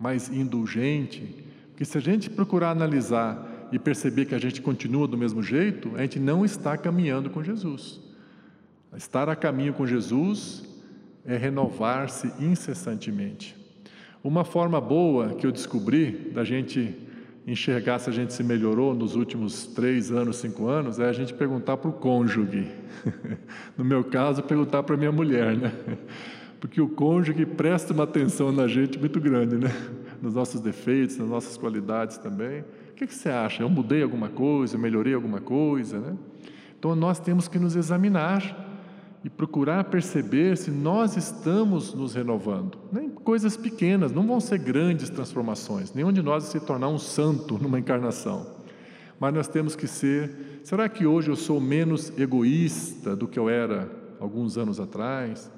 mais indulgente? Porque se a gente procurar analisar e perceber que a gente continua do mesmo jeito, a gente não está caminhando com Jesus. Estar a caminho com Jesus é renovar-se incessantemente. Uma forma boa que eu descobri da gente enxergar se a gente se melhorou nos últimos três anos, cinco anos, é a gente perguntar para o cônjuge. [LAUGHS] no meu caso, perguntar para minha mulher, né? Porque o cônjuge presta uma atenção na gente muito grande, né? Nos nossos defeitos, nas nossas qualidades também. O que, que você acha? Eu mudei alguma coisa? Eu melhorei alguma coisa, né? Então nós temos que nos examinar e procurar perceber se nós estamos nos renovando. Nem coisas pequenas, não vão ser grandes transformações. Nenhum de nós vai se tornar um santo numa encarnação. Mas nós temos que ser. Será que hoje eu sou menos egoísta do que eu era alguns anos atrás?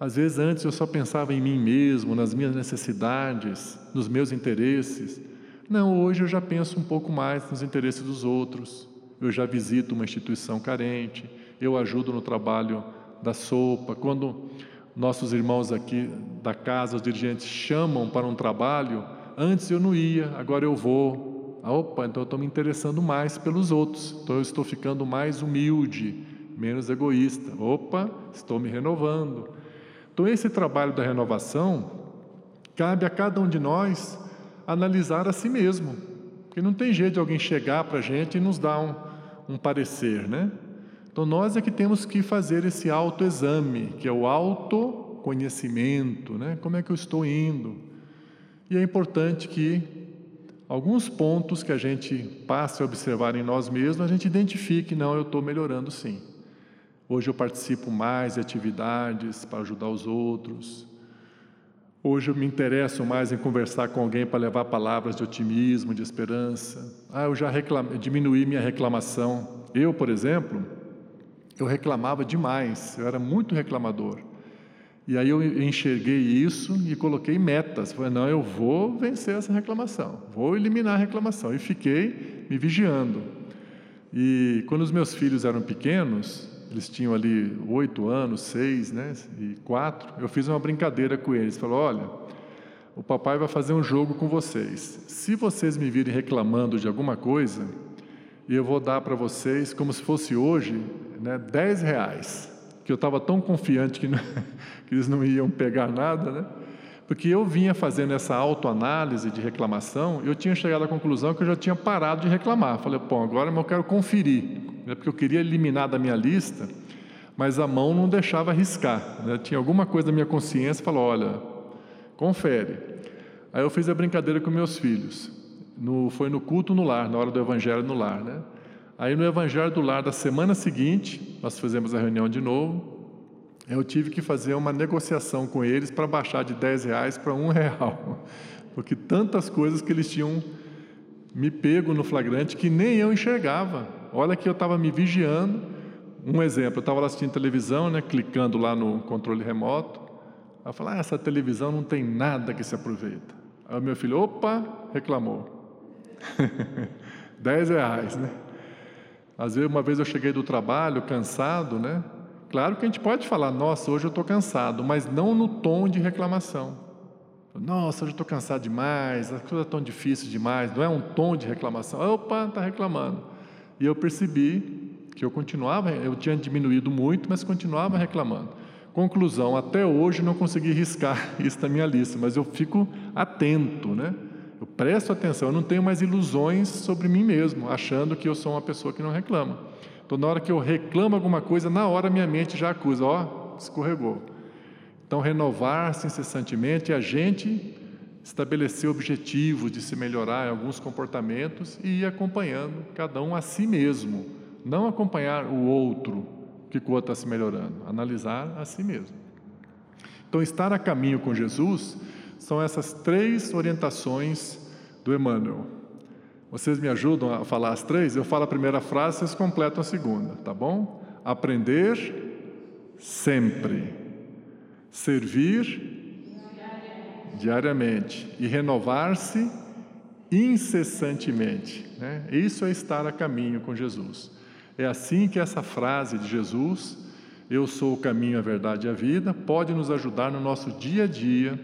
Às vezes antes eu só pensava em mim mesmo, nas minhas necessidades, nos meus interesses. Não, hoje eu já penso um pouco mais nos interesses dos outros. Eu já visito uma instituição carente eu ajudo no trabalho da sopa. Quando nossos irmãos aqui da casa, os dirigentes, chamam para um trabalho, antes eu não ia, agora eu vou. Ah, opa, então eu estou me interessando mais pelos outros, então eu estou ficando mais humilde, menos egoísta. Opa, estou me renovando. Então, esse trabalho da renovação cabe a cada um de nós analisar a si mesmo, porque não tem jeito de alguém chegar para a gente e nos dar um, um parecer, né? Então nós é que temos que fazer esse autoexame, que é o autoconhecimento, né? Como é que eu estou indo? E é importante que alguns pontos que a gente passe a observar em nós mesmos, a gente identifique, não, eu estou melhorando sim. Hoje eu participo mais de atividades para ajudar os outros. Hoje eu me interesso mais em conversar com alguém para levar palavras de otimismo, de esperança. Ah, eu já diminuí minha reclamação. Eu, por exemplo, eu reclamava demais, eu era muito reclamador. E aí eu enxerguei isso e coloquei metas. Falei, não, eu vou vencer essa reclamação, vou eliminar a reclamação. E fiquei me vigiando. E quando os meus filhos eram pequenos, eles tinham ali oito anos, seis, né, e quatro, eu fiz uma brincadeira com eles. Falei, olha, o papai vai fazer um jogo com vocês. Se vocês me virem reclamando de alguma coisa, eu vou dar para vocês, como se fosse hoje, né, 10 reais, que eu estava tão confiante que, não, [LAUGHS] que, eles não iam pegar nada, né? Porque eu vinha fazendo essa autoanálise de reclamação, eu tinha chegado à conclusão que eu já tinha parado de reclamar. Falei, pô, agora eu quero conferir, né? porque eu queria eliminar da minha lista, mas a mão não deixava riscar. Né? Tinha alguma coisa na minha consciência, falou, olha, confere. Aí eu fiz a brincadeira com meus filhos. No, foi no culto no lar, na hora do evangelho no lar, né? Aí no evangelho do lar da semana seguinte, nós fizemos a reunião de novo, eu tive que fazer uma negociação com eles para baixar de 10 reais para um [LAUGHS] real, porque tantas coisas que eles tinham me pego no flagrante que nem eu enxergava. Olha que eu estava me vigiando. Um exemplo, eu estava assistindo televisão, né, clicando lá no controle remoto. Eu falei, ah, essa televisão não tem nada que se aproveita. Aí o meu filho, opa, reclamou. [LAUGHS] 10 reais, né? Às vezes, uma vez eu cheguei do trabalho cansado, né? Claro que a gente pode falar, nossa, hoje eu estou cansado, mas não no tom de reclamação. Nossa, hoje eu estou cansado demais, as coisas estão difíceis demais, não é um tom de reclamação. Opa, está reclamando. E eu percebi que eu continuava, eu tinha diminuído muito, mas continuava reclamando. Conclusão, até hoje não consegui riscar [LAUGHS] isso da minha lista, mas eu fico atento, né? Eu presto atenção, eu não tenho mais ilusões sobre mim mesmo, achando que eu sou uma pessoa que não reclama. Então, na hora que eu reclamo alguma coisa, na hora minha mente já acusa, ó, escorregou. Então, renovar-se incessantemente a gente estabelecer objetivos de se melhorar em alguns comportamentos e ir acompanhando cada um a si mesmo, não acompanhar o outro que o outro está se melhorando, analisar a si mesmo. Então, estar a caminho com Jesus são essas três orientações do Emmanuel. Vocês me ajudam a falar as três? Eu falo a primeira frase, vocês completam a segunda, tá bom? Aprender sempre. Servir diariamente. E renovar-se incessantemente. Né? Isso é estar a caminho com Jesus. É assim que essa frase de Jesus, eu sou o caminho, a verdade e a vida, pode nos ajudar no nosso dia a dia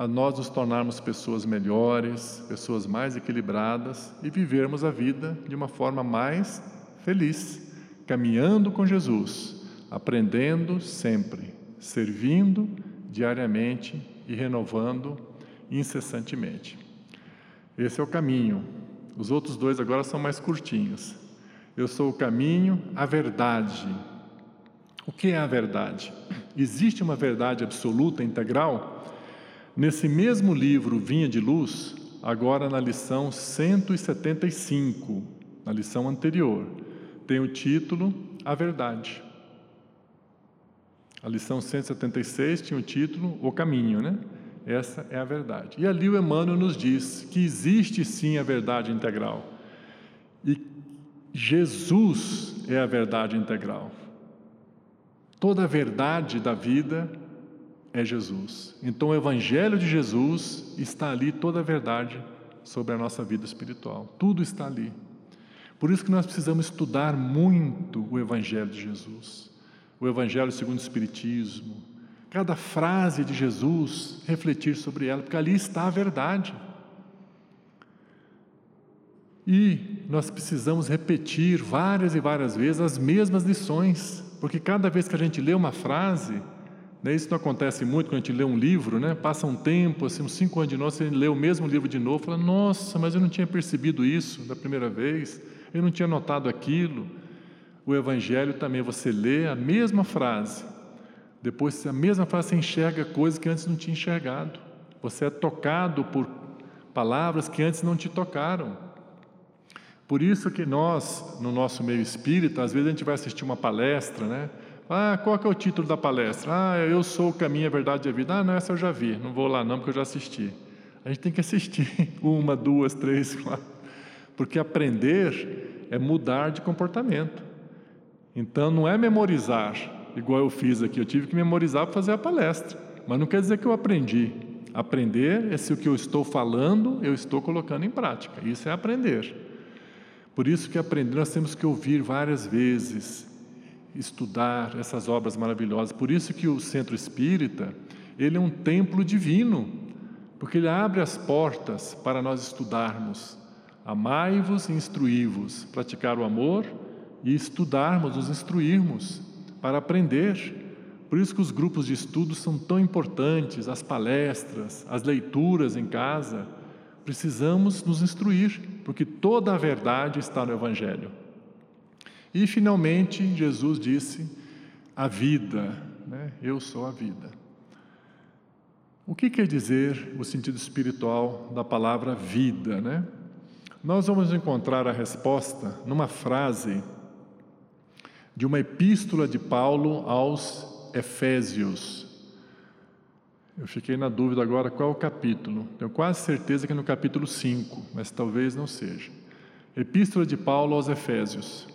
a nós nos tornarmos pessoas melhores, pessoas mais equilibradas e vivermos a vida de uma forma mais feliz, caminhando com Jesus, aprendendo sempre, servindo diariamente e renovando incessantemente. Esse é o caminho. Os outros dois agora são mais curtinhos. Eu sou o caminho, a verdade. O que é a verdade? Existe uma verdade absoluta, integral? Nesse mesmo livro, Vinha de Luz, agora na lição 175, na lição anterior, tem o título A Verdade. A lição 176 tinha o título O Caminho, né? Essa é a verdade. E ali o Emmanuel nos diz que existe sim a verdade integral. E Jesus é a verdade integral. Toda a verdade da vida é Jesus. Então, o Evangelho de Jesus está ali toda a verdade sobre a nossa vida espiritual. Tudo está ali. Por isso que nós precisamos estudar muito o Evangelho de Jesus, o Evangelho segundo o Espiritismo, cada frase de Jesus, refletir sobre ela, porque ali está a verdade. E nós precisamos repetir várias e várias vezes as mesmas lições, porque cada vez que a gente lê uma frase, né, isso não acontece muito quando a gente lê um livro, né? passa um tempo, assim, uns cinco anos de novo, você lê o mesmo livro de novo, fala, nossa, mas eu não tinha percebido isso da primeira vez, eu não tinha notado aquilo. O Evangelho também, você lê a mesma frase, depois a mesma frase você enxerga coisas que antes não tinha enxergado. Você é tocado por palavras que antes não te tocaram. Por isso que nós, no nosso meio espírita, às vezes a gente vai assistir uma palestra, né? Ah, qual que é o título da palestra? Ah, eu sou o caminho, a verdade e a vida. Ah, não, essa eu já vi, não vou lá não, porque eu já assisti. A gente tem que assistir [LAUGHS] uma, duas, três, quatro. Porque aprender é mudar de comportamento. Então não é memorizar, igual eu fiz aqui. Eu tive que memorizar para fazer a palestra. Mas não quer dizer que eu aprendi. Aprender é se o que eu estou falando eu estou colocando em prática. Isso é aprender. Por isso que aprender nós temos que ouvir várias vezes, estudar essas obras maravilhosas. Por isso que o Centro Espírita, ele é um templo divino, porque ele abre as portas para nós estudarmos. Amai-vos e instruí-vos, praticar o amor e estudarmos, nos instruirmos para aprender. Por isso que os grupos de estudo são tão importantes, as palestras, as leituras em casa. Precisamos nos instruir, porque toda a verdade está no Evangelho. E finalmente Jesus disse: a vida, né? eu sou a vida. O que quer dizer o sentido espiritual da palavra vida, né? Nós vamos encontrar a resposta numa frase de uma epístola de Paulo aos Efésios. Eu fiquei na dúvida agora qual é o capítulo. Tenho quase certeza que é no capítulo 5, mas talvez não seja. Epístola de Paulo aos Efésios.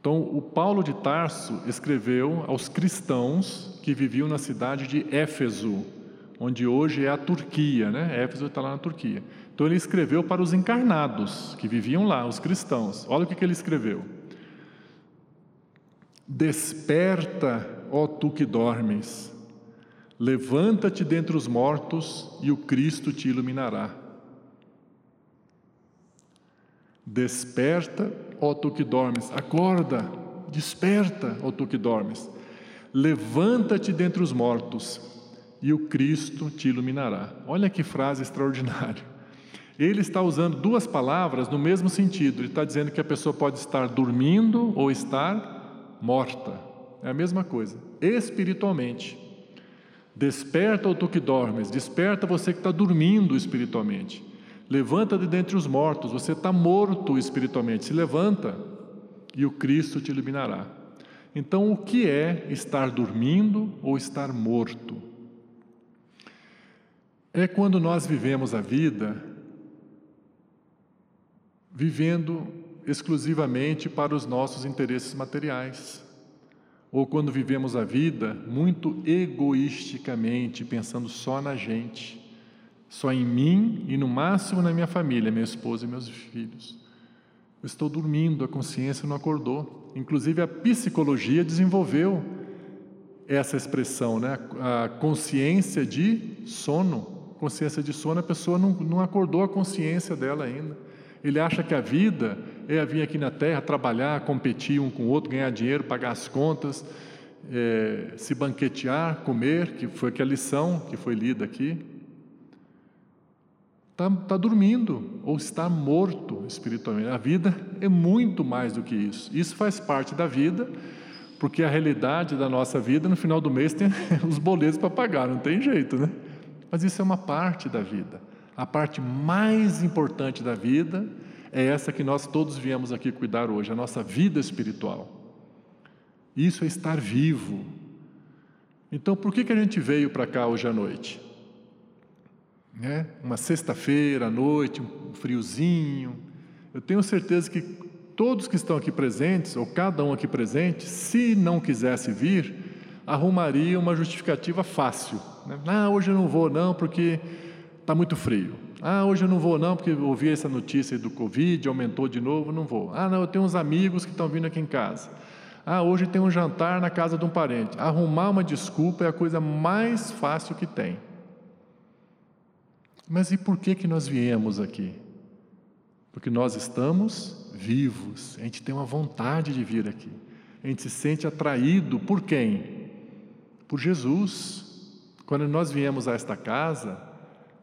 Então, o Paulo de Tarso escreveu aos cristãos que viviam na cidade de Éfeso, onde hoje é a Turquia, né? Éfeso está lá na Turquia. Então, ele escreveu para os encarnados que viviam lá, os cristãos. Olha o que, que ele escreveu: Desperta, ó tu que dormes, levanta-te dentre os mortos e o Cristo te iluminará. Desperta, ó tu que dormes, acorda, desperta, ó tu que dormes, levanta-te dentre os mortos e o Cristo te iluminará. Olha que frase extraordinária. Ele está usando duas palavras no mesmo sentido. Ele está dizendo que a pessoa pode estar dormindo ou estar morta. É a mesma coisa. Espiritualmente. Desperta, ó tu que dormes, desperta você que está dormindo espiritualmente. Levanta de dentre os mortos, você está morto espiritualmente. Se levanta e o Cristo te iluminará. Então, o que é estar dormindo ou estar morto? É quando nós vivemos a vida vivendo exclusivamente para os nossos interesses materiais. Ou quando vivemos a vida muito egoisticamente, pensando só na gente, só em mim e no máximo na minha família, minha esposa e meus filhos. Eu estou dormindo, a consciência não acordou. Inclusive a psicologia desenvolveu essa expressão, né? a consciência de sono. Consciência de sono, a pessoa não, não acordou a consciência dela ainda. Ele acha que a vida é vir aqui na terra, trabalhar, competir um com o outro, ganhar dinheiro, pagar as contas, é, se banquetear, comer, que foi aquela lição que foi lida aqui. Está tá dormindo ou está morto espiritualmente. A vida é muito mais do que isso. Isso faz parte da vida, porque a realidade da nossa vida, no final do mês, tem [LAUGHS] os boletos para pagar, não tem jeito, né? Mas isso é uma parte da vida. A parte mais importante da vida é essa que nós todos viemos aqui cuidar hoje, a nossa vida espiritual. Isso é estar vivo. Então, por que, que a gente veio para cá hoje à noite? Né? Uma sexta-feira à noite, um friozinho. Eu tenho certeza que todos que estão aqui presentes, ou cada um aqui presente, se não quisesse vir, arrumaria uma justificativa fácil. Né? Ah, hoje eu não vou não, porque está muito frio. Ah, hoje eu não vou não, porque ouvi essa notícia do Covid, aumentou de novo, não vou. Ah, não, eu tenho uns amigos que estão vindo aqui em casa. Ah, hoje tem um jantar na casa de um parente. Arrumar uma desculpa é a coisa mais fácil que tem. Mas e por que que nós viemos aqui? Porque nós estamos vivos. A gente tem uma vontade de vir aqui. A gente se sente atraído por quem? Por Jesus. Quando nós viemos a esta casa,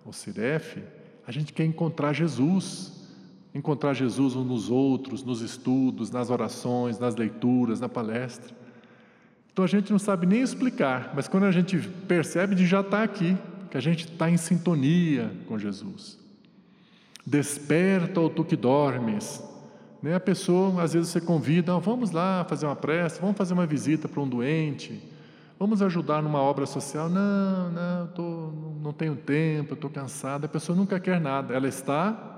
o Cirefe, a gente quer encontrar Jesus, encontrar Jesus uns nos outros, nos estudos, nas orações, nas leituras, na palestra. Então a gente não sabe nem explicar, mas quando a gente percebe, gente já está aqui, que a gente está em sintonia com Jesus. Desperta, ou tu que dormes. Né? A pessoa, às vezes você convida, oh, vamos lá fazer uma prece, vamos fazer uma visita para um doente, vamos ajudar numa obra social. Não, não, tô, não tenho tempo, estou cansada. A pessoa nunca quer nada, ela está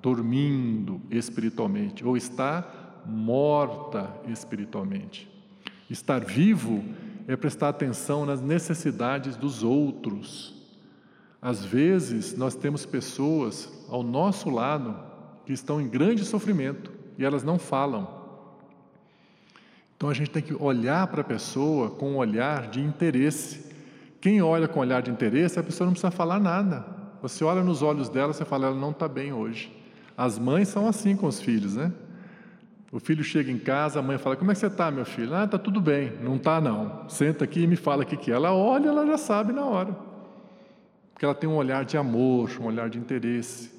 dormindo espiritualmente ou está morta espiritualmente. Estar vivo é prestar atenção nas necessidades dos outros. Às vezes, nós temos pessoas ao nosso lado que estão em grande sofrimento e elas não falam. Então a gente tem que olhar para a pessoa com um olhar de interesse. Quem olha com olhar de interesse, a pessoa não precisa falar nada. Você olha nos olhos dela, você fala, ela não está bem hoje. As mães são assim com os filhos, né? O filho chega em casa, a mãe fala: Como é que você está, meu filho? Ah, está tudo bem. Não está, não. Senta aqui e me fala o que, que é. Ela olha, ela já sabe na hora. Porque ela tem um olhar de amor, um olhar de interesse.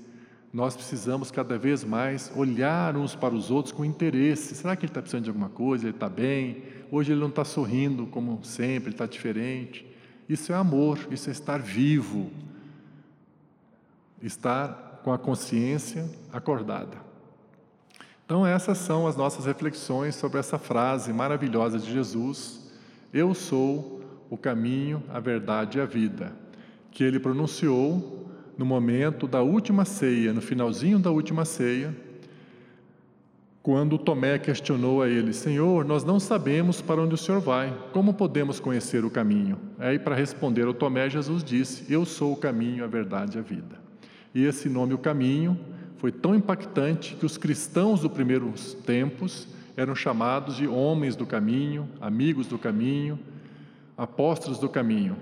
Nós precisamos cada vez mais olhar uns para os outros com interesse. Será que ele está precisando de alguma coisa? Ele está bem? Hoje ele não está sorrindo como sempre, ele está diferente. Isso é amor, isso é estar vivo, estar com a consciência acordada. Então, essas são as nossas reflexões sobre essa frase maravilhosa de Jesus: Eu sou o caminho, a verdade e a vida, que ele pronunciou no momento da última ceia, no finalzinho da última ceia, quando Tomé questionou a ele: Senhor, nós não sabemos para onde o Senhor vai, como podemos conhecer o caminho? Aí, para responder ao Tomé, Jesus disse: Eu sou o caminho, a verdade e a vida. E esse nome, o caminho, foi tão impactante que os cristãos dos primeiros tempos eram chamados de homens do caminho, amigos do caminho, apóstolos do caminho.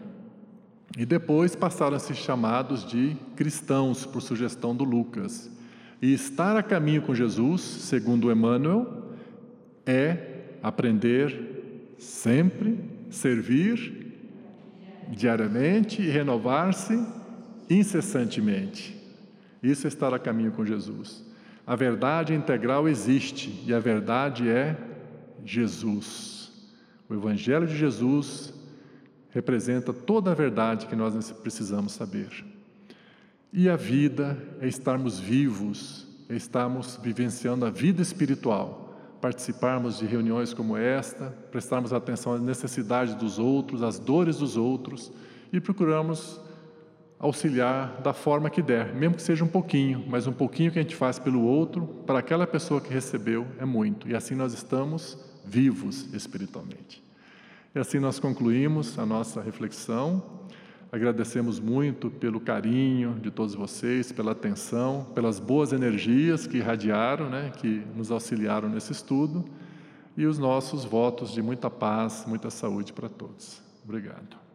E depois passaram a ser chamados de cristãos, por sugestão do Lucas. E estar a caminho com Jesus, segundo Emmanuel, é aprender sempre, servir diariamente e renovar-se incessantemente. Isso é estar a caminho com Jesus. A verdade integral existe e a verdade é Jesus. O Evangelho de Jesus representa toda a verdade que nós precisamos saber. E a vida é estarmos vivos, é estarmos vivenciando a vida espiritual, participarmos de reuniões como esta, prestarmos atenção às necessidades dos outros, às dores dos outros e procuramos auxiliar da forma que der, mesmo que seja um pouquinho, mas um pouquinho que a gente faz pelo outro, para aquela pessoa que recebeu, é muito. E assim nós estamos vivos espiritualmente. E assim nós concluímos a nossa reflexão. Agradecemos muito pelo carinho de todos vocês, pela atenção, pelas boas energias que irradiaram, né, que nos auxiliaram nesse estudo, e os nossos votos de muita paz, muita saúde para todos. Obrigado.